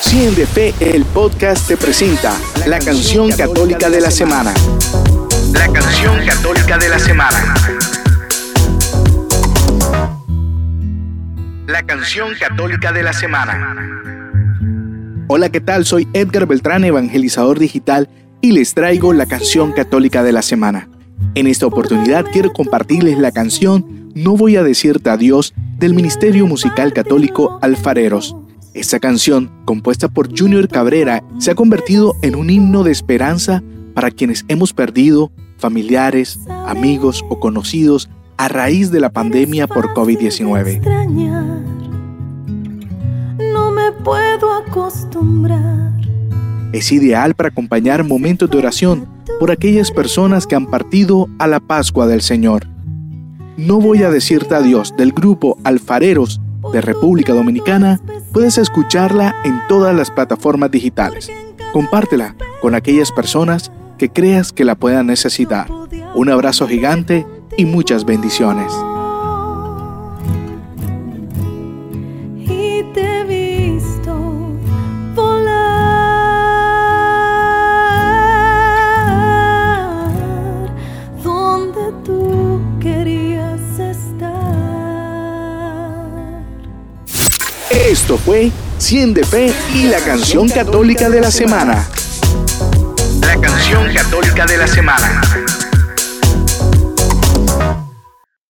Cien de Fe, el podcast te presenta la canción católica de la semana. La canción católica de la semana. La canción católica de la semana. Hola, ¿qué tal? Soy Edgar Beltrán, evangelizador digital, y les traigo la canción católica de la semana. En esta oportunidad quiero compartirles la canción No voy a decirte adiós del Ministerio Musical Católico Alfareros. Esta canción, compuesta por Junior Cabrera, se ha convertido en un himno de esperanza para quienes hemos perdido familiares, amigos o conocidos a raíz de la pandemia por COVID-19. No me puedo acostumbrar. Es ideal para acompañar momentos de oración por aquellas personas que han partido a la Pascua del Señor. No voy a decirte adiós del grupo Alfareros de República Dominicana, puedes escucharla en todas las plataformas digitales. Compártela con aquellas personas que creas que la puedan necesitar. Un abrazo gigante y muchas bendiciones. Esto fue 100 de Fe y la canción católica de la semana. La canción católica de la semana.